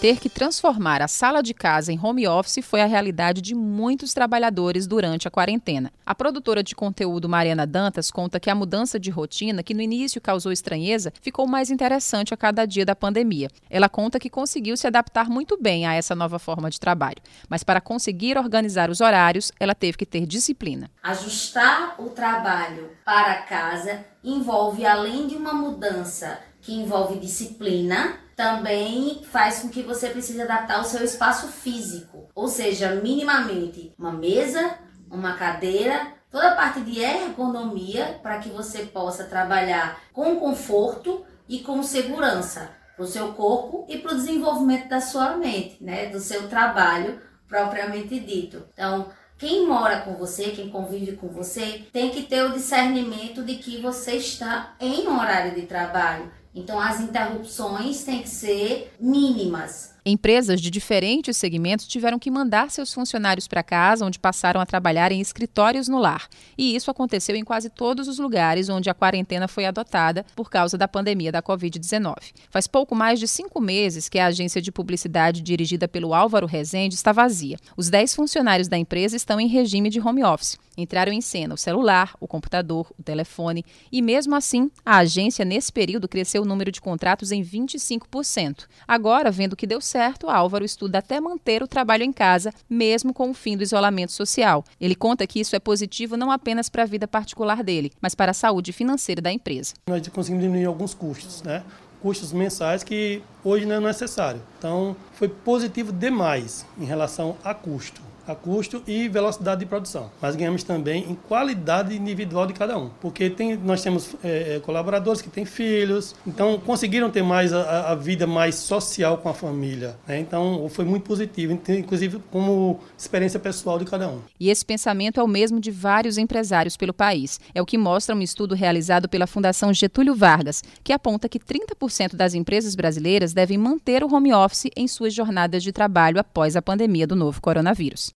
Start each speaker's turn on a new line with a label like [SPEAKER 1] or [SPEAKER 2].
[SPEAKER 1] Ter que transformar a sala de casa em home office foi a realidade de muitos trabalhadores durante a quarentena. A produtora de conteúdo Mariana Dantas conta que a mudança de rotina, que no início causou estranheza, ficou mais interessante a cada dia da pandemia. Ela conta que conseguiu se adaptar muito bem a essa nova forma de trabalho, mas para conseguir organizar os horários, ela teve que ter disciplina.
[SPEAKER 2] Ajustar o trabalho para casa envolve, além de uma mudança que envolve disciplina, também faz com que você precise adaptar o seu espaço físico, ou seja, minimamente uma mesa, uma cadeira, toda a parte de ergonomia para que você possa trabalhar com conforto e com segurança para o seu corpo e para o desenvolvimento da sua mente, né, do seu trabalho propriamente dito. Então, quem mora com você, quem convive com você, tem que ter o discernimento de que você está em um horário de trabalho então, as interrupções têm que ser mínimas.
[SPEAKER 1] Empresas de diferentes segmentos tiveram que mandar seus funcionários para casa, onde passaram a trabalhar em escritórios no lar. E isso aconteceu em quase todos os lugares onde a quarentena foi adotada por causa da pandemia da Covid-19. Faz pouco mais de cinco meses que a agência de publicidade dirigida pelo Álvaro Rezende está vazia. Os dez funcionários da empresa estão em regime de home office. Entraram em cena o celular, o computador, o telefone e, mesmo assim, a agência, nesse período, cresceu o número de contratos em 25%. Agora, vendo que deu certo, Álvaro estuda até manter o trabalho em casa, mesmo com o fim do isolamento social. Ele conta que isso é positivo não apenas para a vida particular dele, mas para a saúde financeira da empresa.
[SPEAKER 3] Nós conseguimos diminuir alguns custos, né? custos mensais que hoje não é necessário. Então, foi positivo demais em relação a custo a custo e velocidade de produção. Mas ganhamos também em qualidade individual de cada um, porque tem, nós temos é, é, colaboradores que têm filhos, então conseguiram ter mais a, a vida mais social com a família. Né? Então foi muito positivo, inclusive como experiência pessoal de cada um.
[SPEAKER 1] E esse pensamento é o mesmo de vários empresários pelo país. É o que mostra um estudo realizado pela Fundação Getúlio Vargas, que aponta que 30% das empresas brasileiras devem manter o home office em suas jornadas de trabalho após a pandemia do novo coronavírus.